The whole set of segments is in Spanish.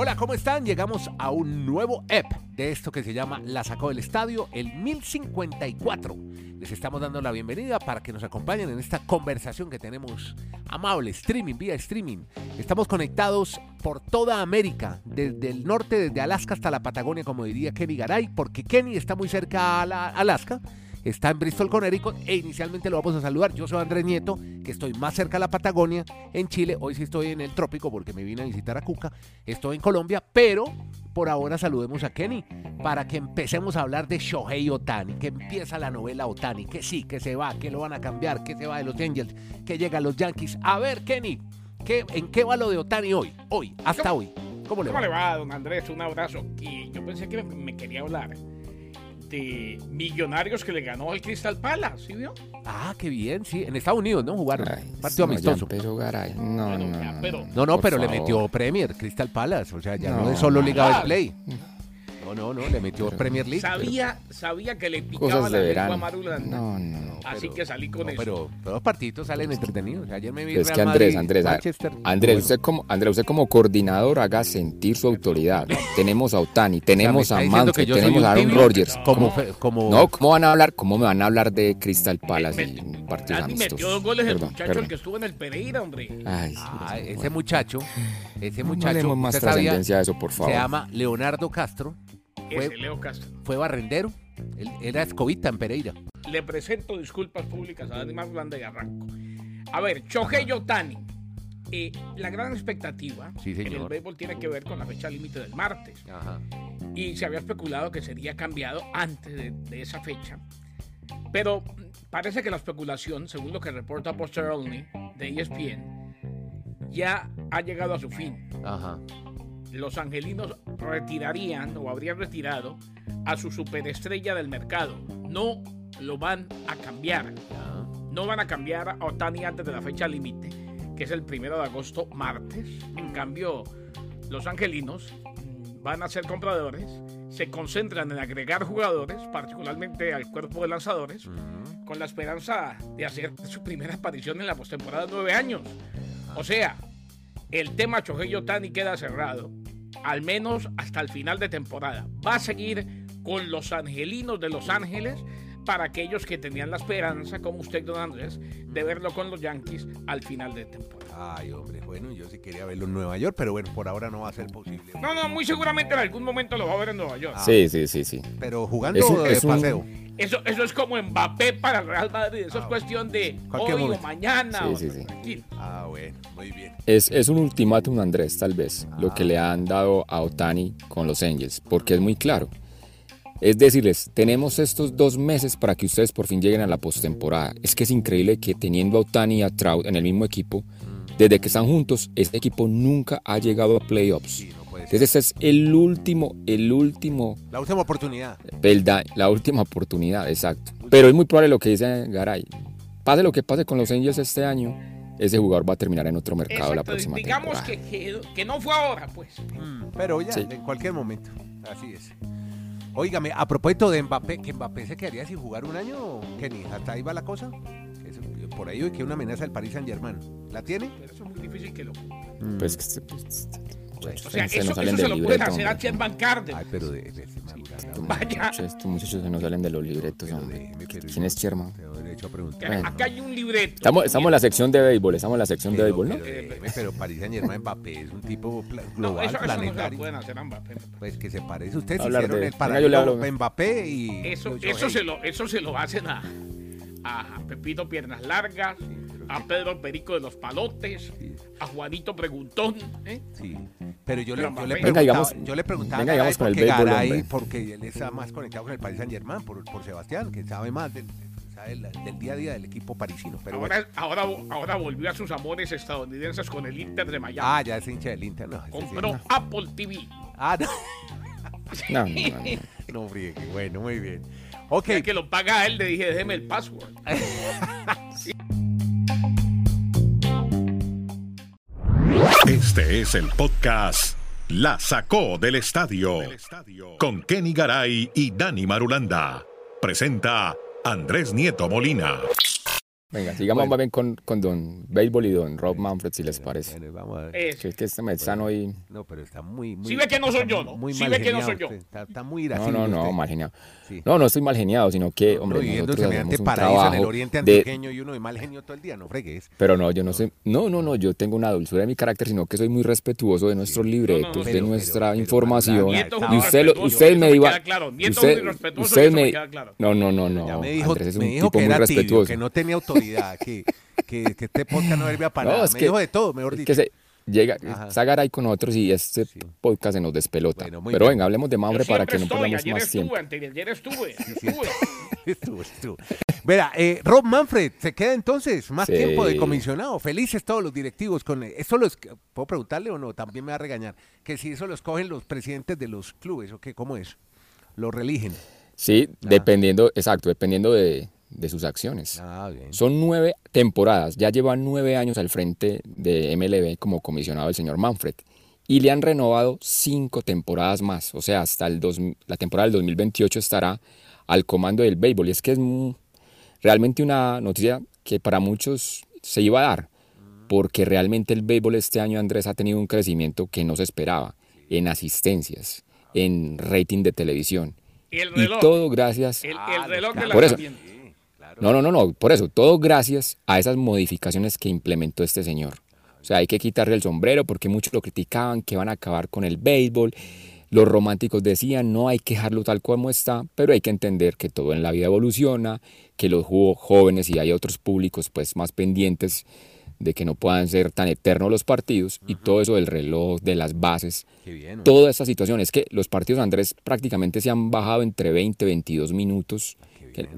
Hola, ¿cómo están? Llegamos a un nuevo EP de esto que se llama La Sacó del Estadio, el 1054. Les estamos dando la bienvenida para que nos acompañen en esta conversación que tenemos amable, streaming, vía streaming. Estamos conectados por toda América, desde el norte, desde Alaska hasta la Patagonia, como diría Kenny Garay, porque Kenny está muy cerca a la- Alaska está en Bristol, Connecticut, e inicialmente lo vamos a saludar. Yo soy Andrés Nieto, que estoy más cerca a la Patagonia, en Chile. Hoy sí estoy en el trópico porque me vine a visitar a Cuca. Estoy en Colombia, pero por ahora saludemos a Kenny para que empecemos a hablar de Shohei Otani, que empieza la novela Otani, que sí, que se va, que lo van a cambiar, que se va de los Angels, que llega a los Yankees. A ver, Kenny, ¿qué, ¿en qué va lo de Otani hoy? Hoy, hasta hoy. ¿Cómo le ¿Cómo le va? va, don Andrés? Un abrazo. Y yo pensé que me quería hablar de Millonarios que le ganó al Crystal Palace, ¿sí vio? Ah, qué bien, sí. En Estados Unidos, ¿no? Jugaron. Ay, Partido no, amistoso. empezó Garay. No, Bueno, no, ya, pero- No, no, pero le metió Premier, Crystal Palace. O sea, ya no, No, es solo Liga nada. Betplay. No, no, no, le metió Premier League. Sabía, sabía que le picaba la de lengua verano. a Marulanda. No, no, no. Así pero- que salí con No, eso. pero, pero los partidos salen entretenidos. Ayer me vi Es Real que Andrés, Madrid, Andrés. Andrés, Bueno, usted como, Andrés, usted como coordinador haga sentir su autoridad. Tenemos a Otani, tenemos a Manfred, tenemos a Aaron Rodgers. como, como No, ¿cómo van a hablar? ¿Cómo me van a hablar de Crystal Palace Me- y me- partidos amistosos? metió dos goles el Perdón, muchacho, perdón. el que estuvo en el Pereira, hombre. Ay, Ah, ese muchacho, ese No muchacho, demos más trascendencia a eso, por favor. se llama Leonardo Castro, fue, Ese Leo Castro. fue barrendero, él era escobita en Pereira. Le presento disculpas públicas a Dani Marulanda y arranco. A ver, Shohei Otani. Eh, la gran expectativa Sí, en el béisbol tiene que ver con la fecha límite del martes. Ajá. y se había especulado que sería cambiado antes de, de esa fecha. Pero parece que la especulación, según lo que reporta Buster Olney de ESPN, ya ha llegado a su fin. Ajá. Los angelinos retirarían o habrían retirado a su superestrella del mercado. No lo van a cambiar. No van a cambiar a Otani antes de la fecha límite, que es el primero de agosto, martes. En cambio, los angelinos mm, van a ser compradores, se concentran en agregar jugadores, particularmente al cuerpo de lanzadores, con la esperanza de hacer su primera aparición en la postemporada de nueve años. O sea, el tema Shohei Otani queda cerrado, al menos hasta el final de temporada. Va a seguir con los angelinos de Los Ángeles para aquellos que tenían la esperanza, como usted, don Andrés, de verlo con los Yankees al final de temporada. Ay, hombre, bueno, yo sí quería verlo en Nueva York, pero bueno, por ahora no va a ser posible. No, no, muy seguramente en algún momento lo va a ver en Nueva York. Sí, sí, sí, sí. Pero jugando Es de es un- paseo. Eso, eso es como Mbappé para el Real Madrid. Eso es Ah, cuestión de hoy o mañana. Sí, o- sí, sí. tranquilo. Ah, bueno, muy bien. Es, es un ultimátum, Andrés, tal vez, lo que le han dado a Otani con los Angels, porque es muy claro. Es decirles, tenemos estos dos meses para que ustedes por fin lleguen a la postemporada. Es que es increíble que teniendo a Otani y a Trout en el mismo equipo, desde que están juntos, este equipo nunca ha llegado a playoffs. Sí, no. Entonces este es el último, el último La última oportunidad. pelda- la última oportunidad, exacto. Pero es muy probable lo que dice Garay. Pase lo que pase con los Angels este año, ese jugador va a terminar en otro mercado la próxima digamos temporada. que, que, que no fue ahora, pues. Pero ya, Sí. en cualquier momento. Así es. Óigame, a propósito de Mbappé, que Mbappé se quedaría sin jugar un año, Kenny, ¿hasta ahí va la cosa? Eso, por ahí hoy que una amenaza del Paris Saint Germain. ¿La tiene? Pero eso es muy difícil que lo. Pues, que se- pues, O sea, se eso, nos salen eso se lo pueden libreto, hacer a Van Carden. Ay, pero de, de, de madrugada, Estos muchachos, estos muchachos se nos salen de los libretos, Pero hombre. pero ¿Quién es Sherman? Bueno. Acá hay un libreto. Estamos, estamos en la sección de béisbol, estamos en la sección de Pero, béisbol, ¿no? pero, déjeme, pero Paris Saint Germain Mbappé es un tipo No, global, eso, eso no se lo planetario. pueden hacer a Mbappé. Pues que se parece. Ustedes Hablar hicieron de- el paralelo. Mbappé y. Eso, eso, se lo, eso se lo hacen a, a Pepito Piernas Largas, a Pedro Perico de los Palotes, a Juanito Preguntón. ¿eh? Sí, pero yo le, yo le preguntaba, Venga, digamos- yo le preguntaba venga, a Garay digamos con el béisbol, Garay, porque él está más conectado con el Paris Saint Germain por, por Sebastián, que sabe más del sabe la- del día a día del equipo parisino. Pero Ahora, bueno. ahora, ahora volvió a sus amores estadounidenses con el Inter de Miami. Ah, ya es hincha del Inter, no. ese sí, Compró no. Apple TV. Ah, no. No, no, no, no. No, friegue. Bueno, muy bien. Ok. Ya que lo paga él, le dije, déjeme el password. Este es el podcast La Sacó del Estadio con Kenny Garay y Dani Marulanda. Presenta Andrés Nieto Molina. Venga, sigamos Bueno. más bien con, con don Béisbol y don Rob Manfred, si les parece. Bueno, vamos a ver. Eso. Que es que este mezano hoy... No, pero está muy, muy. Sí ve que no soy está yo, ¿no? Muy Sí mal ve que no soy yo. usted, Está, está muy No, no, no, usted. mal geniado. Sí. No, no estoy mal geniado, sino que, No, hombre, en nosotros hacemos un paraíso en el oriente de- antioqueño y uno de mal genio todo el día, no fregues. Pero no, yo no soy, no, no, no, yo tengo una dulzura de mi carácter, sino que soy muy respetuoso de nuestros libretos, no, de pero- nuestra pero- información. Es y usted, usted me me iba, claro. Es usted, me me, no, no, no, no, me dijo, Andrés es un me dijo tipo que muy era tibio, respetuoso. que no tenía autoridad, que, que, que este podcast no servía para No, nada. es Me que- dijo de todo, mejor dicho. que se llega, Ajá. Sagar ahí con nosotros y este Sí. podcast se nos despelota. Bueno, Pero bien. venga, hablemos de Yo Mambre para que no estoy, perdamos ayer más estuve, tiempo. anteayer estuve, sí. estuve. Estuvo, estuvo. Verá, eh, Rob Manfred, se queda entonces más Sí. tiempo de comisionado. Felices todos los directivos con esto los puedo preguntarle o no, también me va a regañar que si eso lo escogen los presidentes de los clubes o qué, cómo es, lo religen. Sí, dependiendo, exacto, dependiendo de, de sus acciones. Ah, bien. Son nueve temporadas, ya lleva nueve años al frente de MLB como comisionado el señor Manfred. Y le han renovado cinco temporadas más, o sea, hasta el dos- la temporada del 2028 estará al comando del béisbol. Y es que es realmente una noticia que para muchos se iba a dar, porque realmente el béisbol este año, Andrés, ha tenido un crecimiento que no se esperaba en asistencias, en rating de televisión. Y el Y reloj. todo gracias El, Ah, el reloj de Por eso. No, no, no, no, por eso, todo gracias a esas modificaciones que implementó este señor. O sea, hay que quitarle el sombrero porque muchos lo criticaban, que van a acabar con el béisbol. Los románticos decían, no hay que dejarlo tal como está, pero hay que entender que todo en la vida evoluciona, que los jóvenes y hay otros públicos pues más pendientes de que no puedan ser tan eternos los partidos y todo eso del reloj, de las bases, bien. toda esta situación. Es que los partidos, Andrés, prácticamente se han bajado entre 20 y 22 minutos.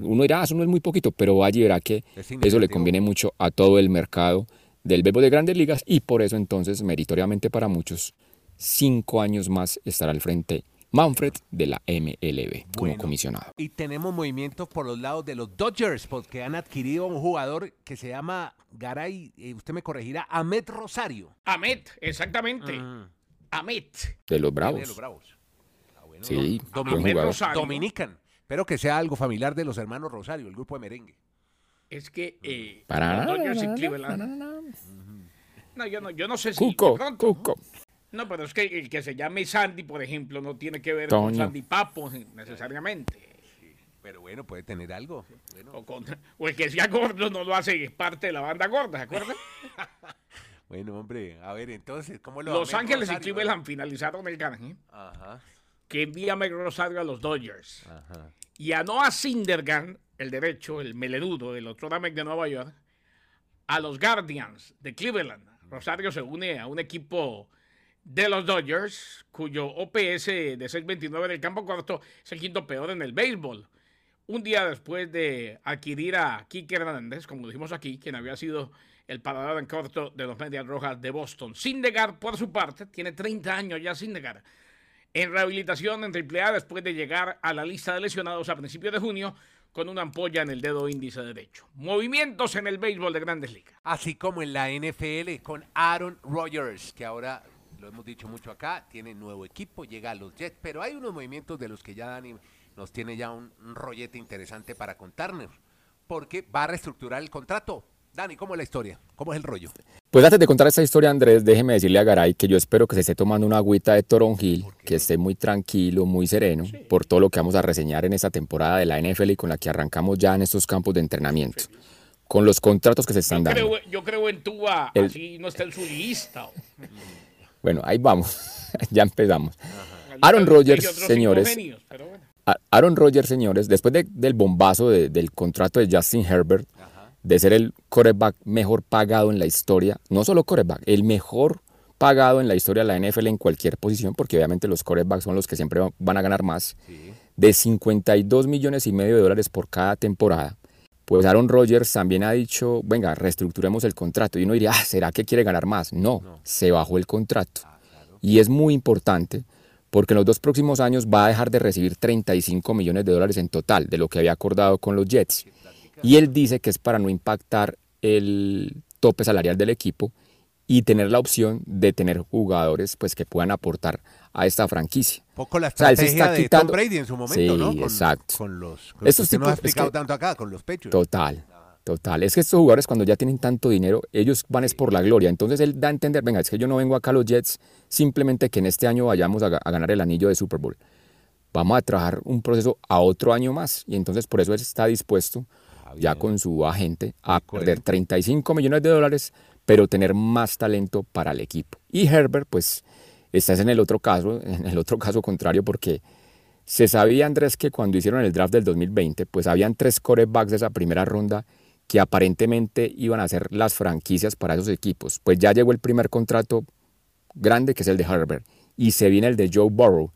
Uno dirá, "Ah, eso no es muy poquito, pero y verá que Es eso le conviene mucho a todo el mercado del béisbol de grandes ligas y por eso entonces, meritoriamente para muchos, cinco años más estará al frente Manfred de la MLB como Bueno. comisionado. Y tenemos movimientos por los lados de los Dodgers, porque han adquirido un jugador que se llama Garay, eh, usted me corregirá, Ahmed Rosario. Amet, exactamente. Amet. De los De Bravos. los Bravos. Ah, bueno, Sí, no. Ahmed. Rosario. Dominican. Espero que sea algo familiar de los hermanos Rosario, el grupo de merengue. Es que eh, Para y nada, Cleveland. No, yo no, yo no sé si. Cuco, pronto, ¿no? Cuco. No, pero es que el que se llame Sandy, por ejemplo, no tiene que ver con Toño. Sandy Papo necesariamente. Pero bueno, puede tener algo. Bueno, O, con- o el que sea gordo no lo hace parte de la banda gorda, ¿se acuerdan? bueno, hombre, a ver, entonces, ¿cómo lo Los Ángeles y Rosario? Cleveland finalizaron el canje Ajá, que envía a Meg Rosario a los Dodgers. ajá. Y a Noah Syndergaard, el derecho, el melenudo, el otro Namek de Nueva York, a los Guardians de Cleveland. Rosario se une a un equipo de los Dodgers, cuyo OPS de 6.29 del campo corto es el quinto peor en el béisbol. Un día después de adquirir a Kike Hernández, como dijimos aquí, quien había sido el parador en corto de los Medias Rojas de Boston. Syndergaard, por su parte, tiene 30 años ya Syndergaard en rehabilitación en AAA después de llegar a la lista de lesionados a principios de junio con una ampolla en el dedo índice derecho. Movimientos en el béisbol de grandes ligas. Así como en la NFL con Aaron Rodgers, que ahora lo hemos dicho mucho acá, tiene nuevo equipo, llega a los Jets, pero hay unos movimientos de los que ya Dani nos tiene ya un, un rollete interesante para contarnos, porque va a reestructurar el contrato. Dani, ¿cómo es la historia? ¿Cómo es el rollo? Pues antes de contar esta historia, Andrés, déjeme decirle a Garay que yo espero que se esté tomando una agüita de toronjil, que esté muy tranquilo, muy sereno, por todo lo que vamos a reseñar en esta temporada de la NFL y con la que arrancamos ya en estos campos de entrenamiento. Con los contratos que se están Yo dando. creo, yo creo en Tua, El- así no está en su lista. Bueno, ahí vamos. ya empezamos. Aaron Rodgers, señores. genios, bueno. Aaron Rodgers, señores, después de- del bombazo de- del contrato de Justin Herbert, de ser el quarterback mejor pagado en la historia, no solo quarterback, el mejor pagado en la historia de la NFL en cualquier posición, porque obviamente los quarterbacks son los que siempre va- van a ganar más, de 52 millones y medio de dólares por cada temporada. pues Aaron Rodgers también ha dicho, venga, reestructuremos el contrato. Y uno diría, ah, ¿será que quiere ganar más? No, se bajó el contrato. Y es muy importante porque en los dos próximos años va a dejar de recibir 35 millones de dólares en total de lo que había acordado con los Jets. Y él dice que es para no impactar el tope salarial del equipo y tener la opción de tener jugadores pues que puedan aportar a esta franquicia. Poco la O sea, estrategia está de quitando- Tom Brady en su momento, Sí, ¿no? Con, exacto. Con los, con Estos que ha tipos- es explicado que- tanto acá, con los pechos. Total, total. Es que estos jugadores cuando ya tienen tanto dinero, ellos van es por la gloria. Entonces él da a entender, venga, es que yo no vengo acá a los Jets simplemente que en este año vayamos a, a ganar el anillo de Super Bowl. Vamos a trabajar un proceso a otro año más. Y entonces por eso él está dispuesto, ya con su agente, a perder 35 millones de dólares, pero tener más talento para el equipo. Y Herbert, pues, estás en el otro caso, en el otro caso contrario, porque se sabía, Andrés, que cuando hicieron el draft del 2020, pues habían tres corebacks de esa primera ronda que aparentemente iban a ser las franquicias para esos equipos. Pues ya llegó el primer contrato grande, que es el de Herbert, y se viene el de Joe Burrow.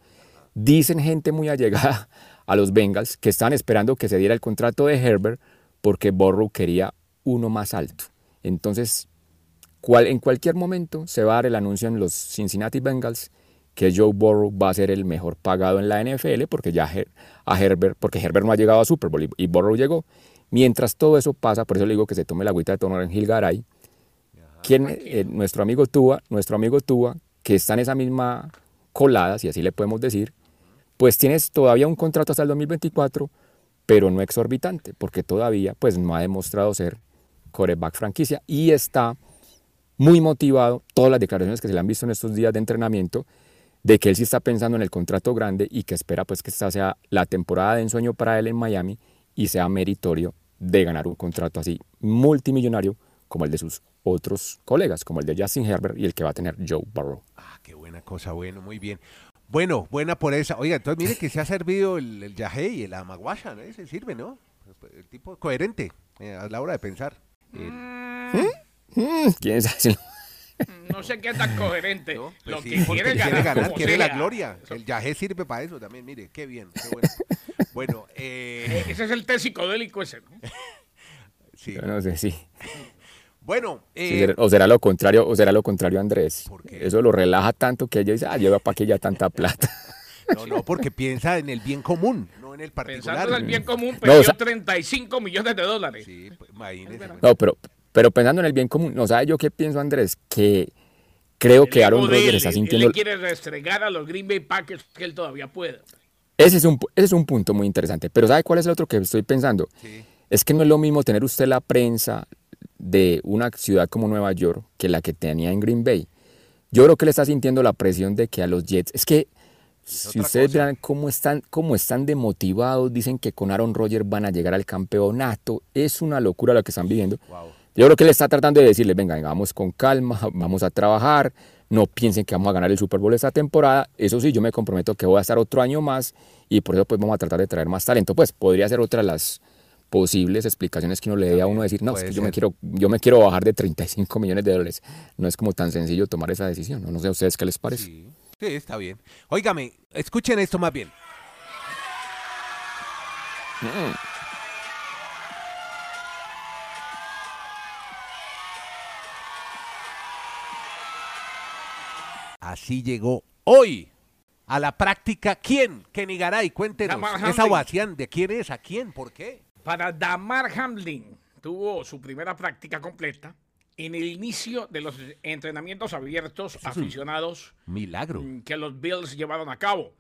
Dicen gente muy allegada a los Bengals que están esperando que se diera el contrato de Herbert porque Burrow quería uno más alto. Entonces, cual- en cualquier momento se va a dar el anuncio en los Cincinnati Bengals que Joe Burrow va a ser el mejor pagado en la NFL porque ya Her- a Herbert, porque Herbert no ha llegado a Super Bowl y, y Burrow llegó. Mientras todo eso pasa, por eso le digo que se tome la agüita de tono en Gil Garay, quien, eh, nuestro amigo Tua, nuestro amigo Tua, que está en esa misma colada, si así le podemos decir, pues tienes todavía un contrato hasta el 2024, pero no exorbitante, porque todavía pues no ha demostrado ser coreback franquicia y está muy motivado, todas las declaraciones que se le han visto en estos días de entrenamiento, de que él sí está pensando en el contrato grande y que espera pues que esta sea la temporada de ensueño para él en Miami y sea meritorio de ganar un contrato así multimillonario como el de sus otros colegas, como el de Justin Herbert y el que va a tener Joe Burrow. Ah, qué buena cosa, bueno, muy bien. Bueno, buena por esa. Oiga, entonces mire que se ha servido el, el y el amaguasha, ¿no? Ese sirve, ¿no? El tipo coherente eh, a la hora de pensar. Eh, Mm, ¿Quién sabe No sé qué tan coherente. ¿no? Pues lo sí, que quiere quiere ganar, ganar, como quiere la gloria. El yagé sirve para eso también, mire, qué bien, qué bueno. bueno, eh, Ese es el té psicodélico ese, ¿no? sí. Yo no sé si. Bueno, eh, será- o será lo contrario, o será lo contrario, Andrés. ¿Por qué? Eso lo relaja tanto que ella dice, ah, lleva para que ya tanta plata. no, no, porque piensa en el bien común, no en el particular. Pensando en el bien común, No, perdió o sea- 35 millones de dólares. Sí, pues, imagínese. No, pero, pero pensando en el bien común, ¿no sabe yo qué pienso, Andrés? Que creo El que Aaron Rodgers él, está él sintiendo... le quiere restregar a los Green Bay Packers que él todavía puede. Ese es, un, pu- ese es un punto muy interesante. Pero ¿sabe cuál es el otro que estoy pensando? Es que no es lo mismo tener usted la prensa de una ciudad como Nueva York que la que tenía en Green Bay. Yo creo que le está sintiendo la presión de que a los Jets... Es que si ustedes vean cómo están, cómo están demotivados, dicen que con Aaron Rodgers van a llegar al campeonato. Es una locura lo que están viviendo. Yo creo que él está tratando de decirles, venga, venga, vamos con calma, vamos a trabajar, no piensen que vamos a ganar el Super Bowl esta temporada. Eso sí, yo me comprometo que voy a estar otro año más y por eso pues vamos a tratar de traer más talento. Pues podría ser otra de las posibles explicaciones que uno le dé a uno decir, no, es que yo me quiero, yo me quiero bajar de 35 millones de dólares. No es como tan sencillo tomar esa decisión. No, No sé a ustedes qué les parece. Sí, sí, está bien. Óigame, escuchen esto más bien. Así llegó hoy a la práctica. ¿Quién? Kenny Garay, cuéntenos. Esa ovación, ¿de quién es? ¿A quién? ¿Por qué? Para Damar Hamlin tuvo su primera práctica completa en el inicio de los entrenamientos abiertos aficionados Milagro. mm, que los Bills llevaron a cabo.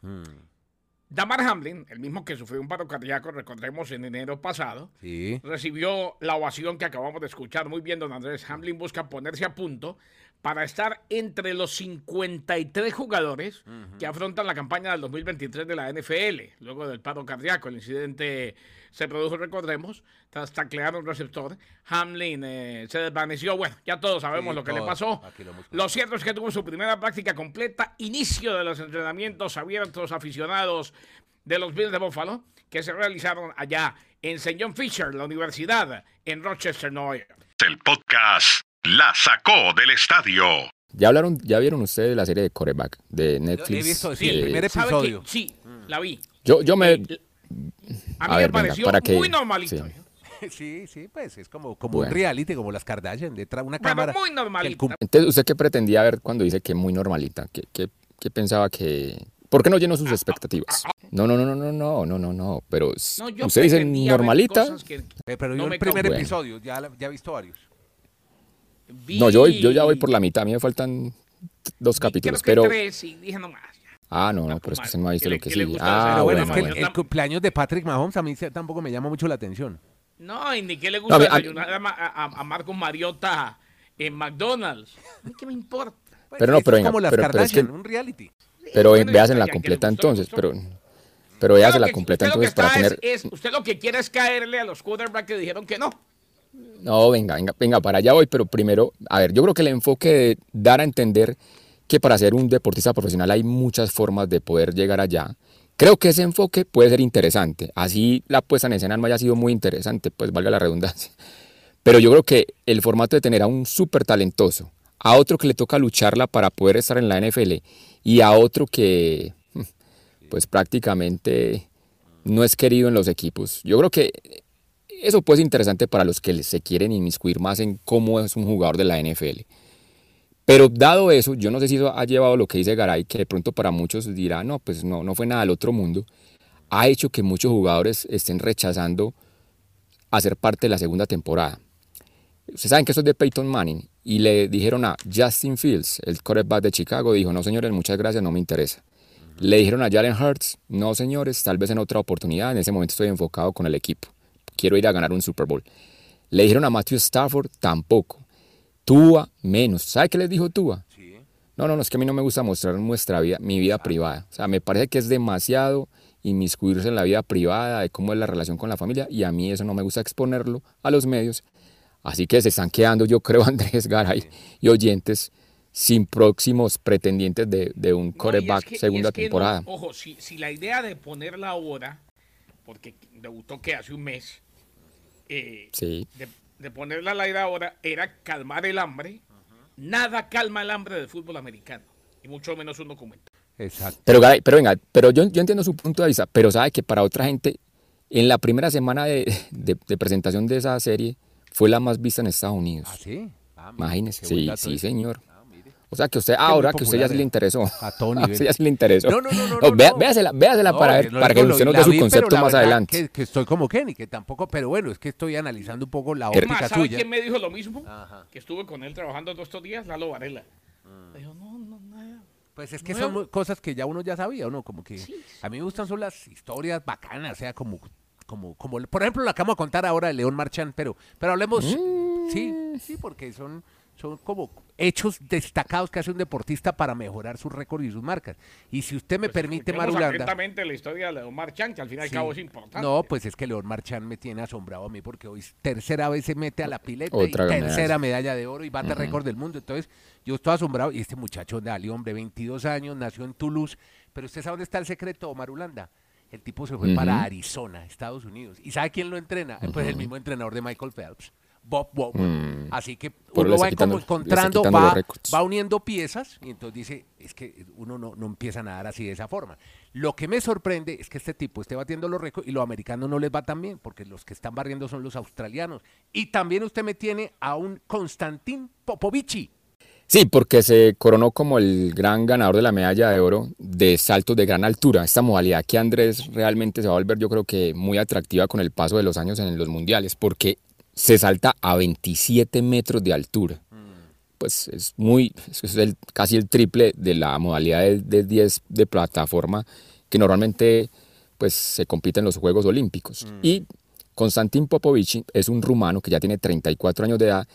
Damar Hamlin, el mismo que sufrió un paro cardíaco, recordemos, en enero pasado, Sí. recibió la ovación que acabamos de escuchar. Muy bien, don Andrés. Hamlin busca ponerse a punto para estar entre los 53 jugadores que afrontan la campaña del 2023 de la NFL, luego del paro cardíaco. El incidente se produjo, recordemos, tras taclear un receptor. Hamlin eh, se desvaneció. Bueno, ya todos sabemos Sí, lo que le pasó. Lo cierto es que tuvo su primera práctica completa, inicio de los entrenamientos abiertos aficionados de los Bills de Buffalo, que se realizaron allá en St. John Fisher, la universidad en Rochester, Nueva York. El podcast La sacó del estadio. Ya hablaron, ya vieron ustedes de la serie de Coreback de Netflix. He visto, sí, Eh, el primer ¿Sabe episodio. Mm. Sí, la vi. yo, yo me, A mí A me ver, venga, pareció para que- muy normalito. sí. ¿eh? Sí, sí, pues es como, como Bueno. un reality, como las Kardashian, detrás de una Bueno, cámara. muy normalita. cum- Entonces, ¿usted qué pretendía ver cuando dice que muy normalita? ¿Qué, qué, qué pensaba que...? ¿Por qué no llenó sus expectativas? No, no, no, no, no, no, no, no, no, pero No, usted dice normalita. que Eh, pero no yo me el primer episodio, ya, ya he visto varios. Vi- No, yo, yo ya voy por la mitad, a mí me faltan dos vi capítulos, creo que pero... tres y dije no más. ya. Ah, no, no, pero es que usted no ha visto ¿Qué le- lo que sigue. Ah, bueno, bueno, es que bueno. el, el cumpleaños de Patrick Mahomes a mí tampoco me llama mucho la atención. No, y ni qué le No, gusta ver, a- desayunar a, a, a Marcos Mariota en McDonald's. A mí qué me importa. Pues, Pero no, pero es venga, como las pero- pero es que- un reality. Pero Bueno, veas en la completa gustó, entonces, pero... Pero veas en la completa entonces para tener... es- es- usted lo que quiere es caerle a los quarterbacks que dijeron que no. No, venga, venga, venga, para allá voy, pero primero, a ver, yo creo que el enfoque de dar a entender que para ser un deportista profesional hay muchas formas de poder llegar allá. Creo que ese enfoque puede ser interesante. Así la puesta en escena no haya sido muy interesante, pues valga la redundancia. Pero yo creo que el formato de tener a un súper talentoso, a otro que le toca lucharla para poder estar en la NFL y a otro que, pues prácticamente no es querido en los equipos. Yo creo que eso puede ser interesante para los que se quieren inmiscuir más en cómo es un jugador de la NFL. Pero dado eso, yo no sé si eso ha llevado lo que dice Garay, que de pronto para muchos dirá, no, pues no, no fue nada del otro mundo, ha hecho que muchos jugadores estén rechazando hacer parte de la segunda temporada. Ustedes saben que eso es de Peyton Manning y le dijeron a Justin Fields, el quarterback de Chicago, dijo, no señores, muchas gracias, no me interesa. Le dijeron a Jalen Hurts, no señores, tal vez en otra oportunidad, en ese momento estoy enfocado con el equipo, quiero ir a ganar un Super Bowl. Le dijeron a Matthew Stafford, tampoco. Tua, menos. ¿Sabe qué les dijo Tua? No, no, no, es que a mí no me gusta mostrar nuestra vida, mi vida privada. O sea, me parece que es demasiado inmiscuirse en la vida privada, de cómo es la relación con la familia, y a mí eso no me gusta exponerlo a los medios. Así que se están quedando, yo creo, Andrés Garay y oyentes, sin próximos pretendientes de, de un No, y es quarterback que- y segunda es que no, temporada. ojo, si, si la idea de ponerla ahora, porque debutó que hace un mes, eh, Sí. de, de ponerla al aire ahora era calmar el hambre. Nada calma el hambre del fútbol americano, y mucho menos un documento. Exacto. Pero, pero venga, pero yo, yo entiendo su punto de vista, pero sabe que para otra gente, en la primera semana de, de- de presentación de esa serie, fue la más vista en Estados Unidos. ¿Ah, sí? Ah, Imagínese, sí, sí, señor. Ah. O sea que usted, ahora que usted ya sí le eh. interesó. A todo A nivel. usted ya sí le interesó. No, no, no, no, no, vea- no. Véasela, véasela No, para, que no para que usted nos dé su vi, concepto más adelante. Que, que estoy como Kenny, que tampoco, pero bueno, es que estoy analizando un poco la óptica Más, ¿sabe suya. quién me dijo lo mismo? Ajá. Que estuve con él trabajando todos estos días, Lalo Varela. Me dijo, no, no, nada. Pues es que Nuevo. son cosas que ya uno ya sabía, ¿no? Como que a mí me gustan son las historias bacanas, o sea, como, como, como, por ejemplo, la que vamos a contar ahora de León Marchán, pero, pero hablemos, Mm. sí, sí, porque son, son como hechos destacados que hace un deportista para mejorar su récord y sus marcas. Y si usted me Pues permite, Marulanda. atentamente la historia de Leomar Chan, que al fin y al cabo es importante. No, pues es que León Marchán me tiene asombrado a mí porque hoy tercera vez se mete a la pileta Otra y tercera medalla de oro y bate récord del mundo. Entonces, yo estoy asombrado y este muchacho Dali, hombre, 22 años, nació en Toulouse, pero usted sabe dónde está el secreto, Marulanda. El tipo se fue para Arizona, Estados Unidos. ¿Y sabe quién lo entrena? Pues el mismo entrenador de Michael Phelps, Bob Bowman. Mm. Así que uno va quitando- encontrando, va, uniendo piezas y entonces dice, es que uno no, no empieza a nadar así de esa forma. Lo que me sorprende es que este tipo esté batiendo los récords y los americanos no les va tan bien, porque los que están barriendo son los australianos. Y también usted me tiene a un Konstantin Popovici. Sí, porque se coronó como el gran ganador de la medalla de oro de saltos de gran altura. Esta modalidad que Andrés realmente se va a volver, yo creo que muy atractiva con el paso de los años en los mundiales, porque se salta a 27 metros de altura. Pues es muy, es el- casi el triple de la modalidad de, de 10 de plataforma que normalmente pues se compite en los Juegos Olímpicos. Y Konstantin Popovici es un rumano que ya tiene 34 años de edad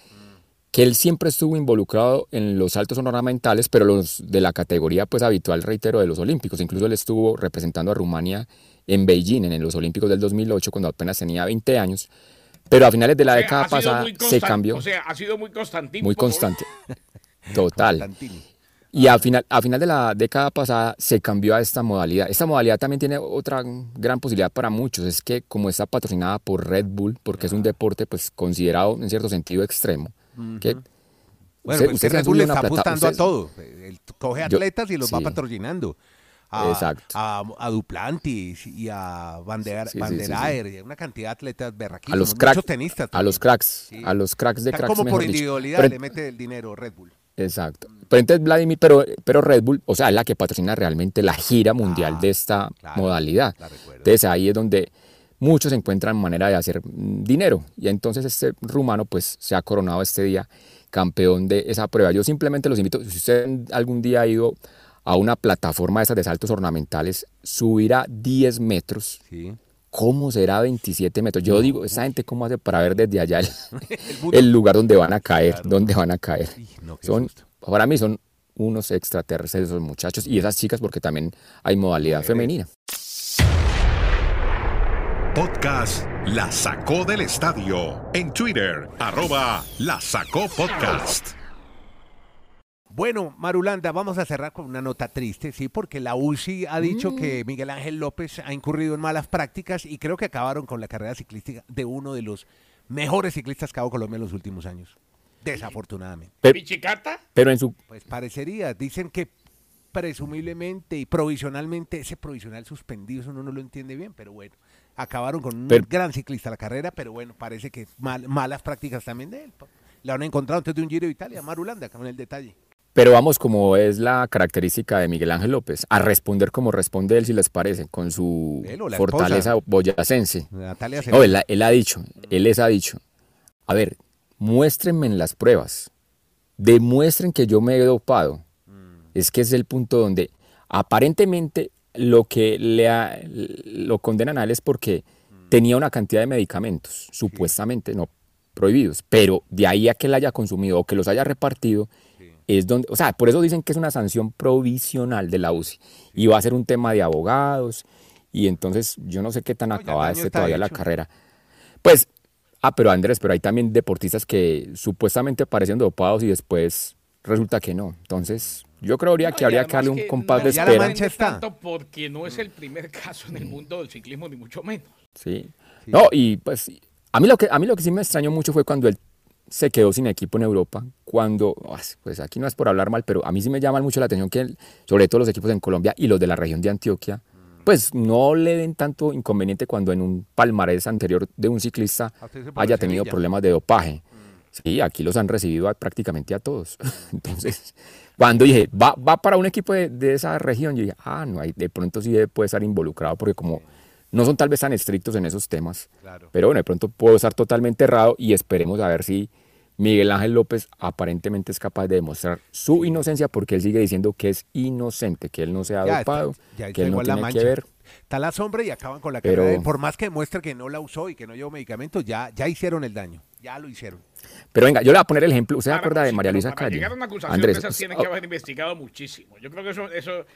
que él siempre estuvo involucrado en los saltos ornamentales, pero los de la categoría pues habitual, reitero, de los Olímpicos. Incluso él estuvo representando a Rumania en Beijing en los Olímpicos del 2008 cuando apenas tenía 20 años. Pero a finales de la O sea, década pasada se cambió, O sea, ha sido muy constante. muy constante. Total. Y a final, a final de la década pasada se cambió a esta modalidad. Esta modalidad también tiene otra gran posibilidad para muchos, es que como está patrocinada por Red Bull, porque es un deporte pues considerado en cierto sentido extremo, que Bueno, usted- pues usted Red Bull le está apostando a todo. Él coge Yo- atletas y los va patrocinando. A, Exacto. a, a Duplantis y a Bander, Sí, sí, sí, Banderaer, una cantidad de atletas A berraquísimos, los muchos cracks, tenistas. a los cracks, a los cracks de Están cracks, como por individualidad Pero- le mete el dinero Red Bull. Exacto. Pero entonces Vladimir, pero, pero Red Bull, o sea, es la que patrocina realmente la gira mundial Ah, de esta claro, modalidad. Entonces ahí es donde muchos encuentran manera de hacer dinero. Y entonces este rumano pues se ha coronado este día campeón de esa prueba. Yo simplemente los invito, si usted algún día ha ido a una plataforma de esas de saltos ornamentales, subir a 10 metros. Sí. ¿Cómo será 27 metros? Yo digo, esa gente cómo hace para ver desde allá el, el lugar donde van a caer, donde van a caer. No, son, susto. para mí son unos extraterrestres esos muchachos y esas chicas porque también hay modalidad femenina. Podcast La Sacó del Estadio. En Twitter, arroba La Sacó Podcast. Bueno, Marulanda, vamos a cerrar con una nota triste, sí, porque la UCI ha dicho que Miguel Ángel López ha incurrido en malas prácticas y creo que acabaron con la carrera ciclística de uno de los mejores ciclistas que ha dado Colombia en los últimos años. Desafortunadamente. Pero, Pichicata, pero en su Pues parecería, dicen que presumiblemente y provisionalmente ese provisional suspendido, eso uno no lo entiende bien, pero bueno, acabaron con un Pero- gran ciclista la carrera, pero bueno, parece que mal- malas prácticas también de él. La han encontrado antes de un Giro de Italia, Marulanda, con el detalle. Pero vamos, como es la característica de Miguel Ángel López, a responder como responde él, si les parece, con su fortaleza esposa. boyacense. Natalia No, él, él ha dicho, él les ha dicho, a ver, muéstrenme en las pruebas, demuestren que yo me he dopado. Es que es el punto donde aparentemente lo que le ha- lo condenan a él es porque tenía una cantidad de medicamentos, supuestamente no prohibidos, pero de ahí a que él haya consumido o que los haya repartido, es donde, o sea, por eso dicen que es una sanción provisional de la UCI y va a ser un tema de abogados y entonces yo no sé qué tan el acabada esté todavía la carrera. Pues, ah, pero Andrés, pero hay también deportistas que supuestamente parecen dopados y después resulta que no. Entonces, yo creería que No, y habría que darle un compás de la espera. mancha sorprende está. tanto porque no es el primer caso en el mundo del ciclismo, ni mucho menos. Sí. No, y pues a mí lo que a mí lo que sí me extrañó mucho fue cuando él se quedó sin equipo en Europa, cuando ah, pues aquí no es por hablar mal, pero a mí sí me llama mucho la atención que sobre todo los equipos en Colombia y los de la región de Antioquia, pues no le den tanto inconveniente cuando en un palmarés anterior de un ciclista haya tenido problemas de dopaje. Sí, aquí los han recibido a- prácticamente a todos. Entonces, cuando dije, va, va para un equipo de, de esa región, yo dije, ah, no, hay, de pronto sí puede estar involucrado, porque como no son tal vez tan estrictos en esos temas, Claro. pero bueno, de pronto puedo estar totalmente errado y esperemos a ver si Miguel Ángel López aparentemente es capaz de demostrar su inocencia, porque él sigue diciendo que es inocente, que él no se ha Ya dopado, está, ya está que él no tiene que mancha. ver. Está la sombra y acaban con la Pero- carrera. de él. Por más que demuestre que no la usó y que no llevó medicamentos, ya, ya hicieron el daño. Ya lo hicieron. Pero venga, yo le voy a poner el ejemplo. ¿Usted se acuerda de María Luisa para Calle? llegar a una acusación Andrés, de esas tienen oh, que haber investigado muchísimo. Yo creo que eso, eso,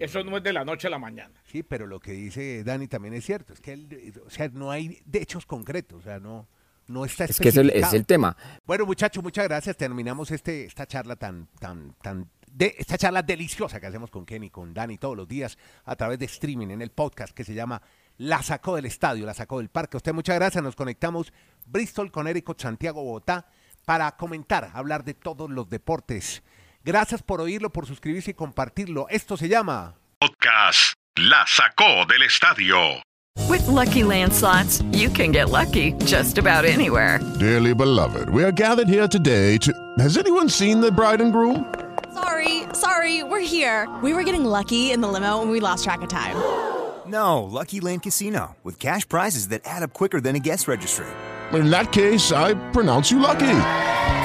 eso no es de la noche a la mañana. Sí, pero lo que dice Dani también es cierto. Es que él, o sea, no hay de hechos concretos. O sea, no, no está es que es el, es especificado. el tema. Bueno, muchachos, muchas gracias. Terminamos este, esta charla tan, tan, tan, de, esta charla deliciosa que hacemos con Kenny, con Dani todos los días a través de streaming en el podcast que se llama La sacó del estadio, la sacó del parque. Usted muchas gracias. Nos conectamos Bristol, Conérico, Santiago, Bogotá para comentar, hablar de todos los deportes. Gracias por oírlo, por suscribirse y compartirlo. Esto se llama Podcast La Sacó del Estadio. With Lucky Land slots, you can get lucky just about anywhere. Dearly beloved, we are gathered here today to. Has anyone seen the bride and groom? Sorry, sorry, we're here. We were getting lucky in the limo and we lost track of time. No, Lucky Land Casino, with cash prizes that add up quicker than a guest registry. In that case, I pronounce you lucky.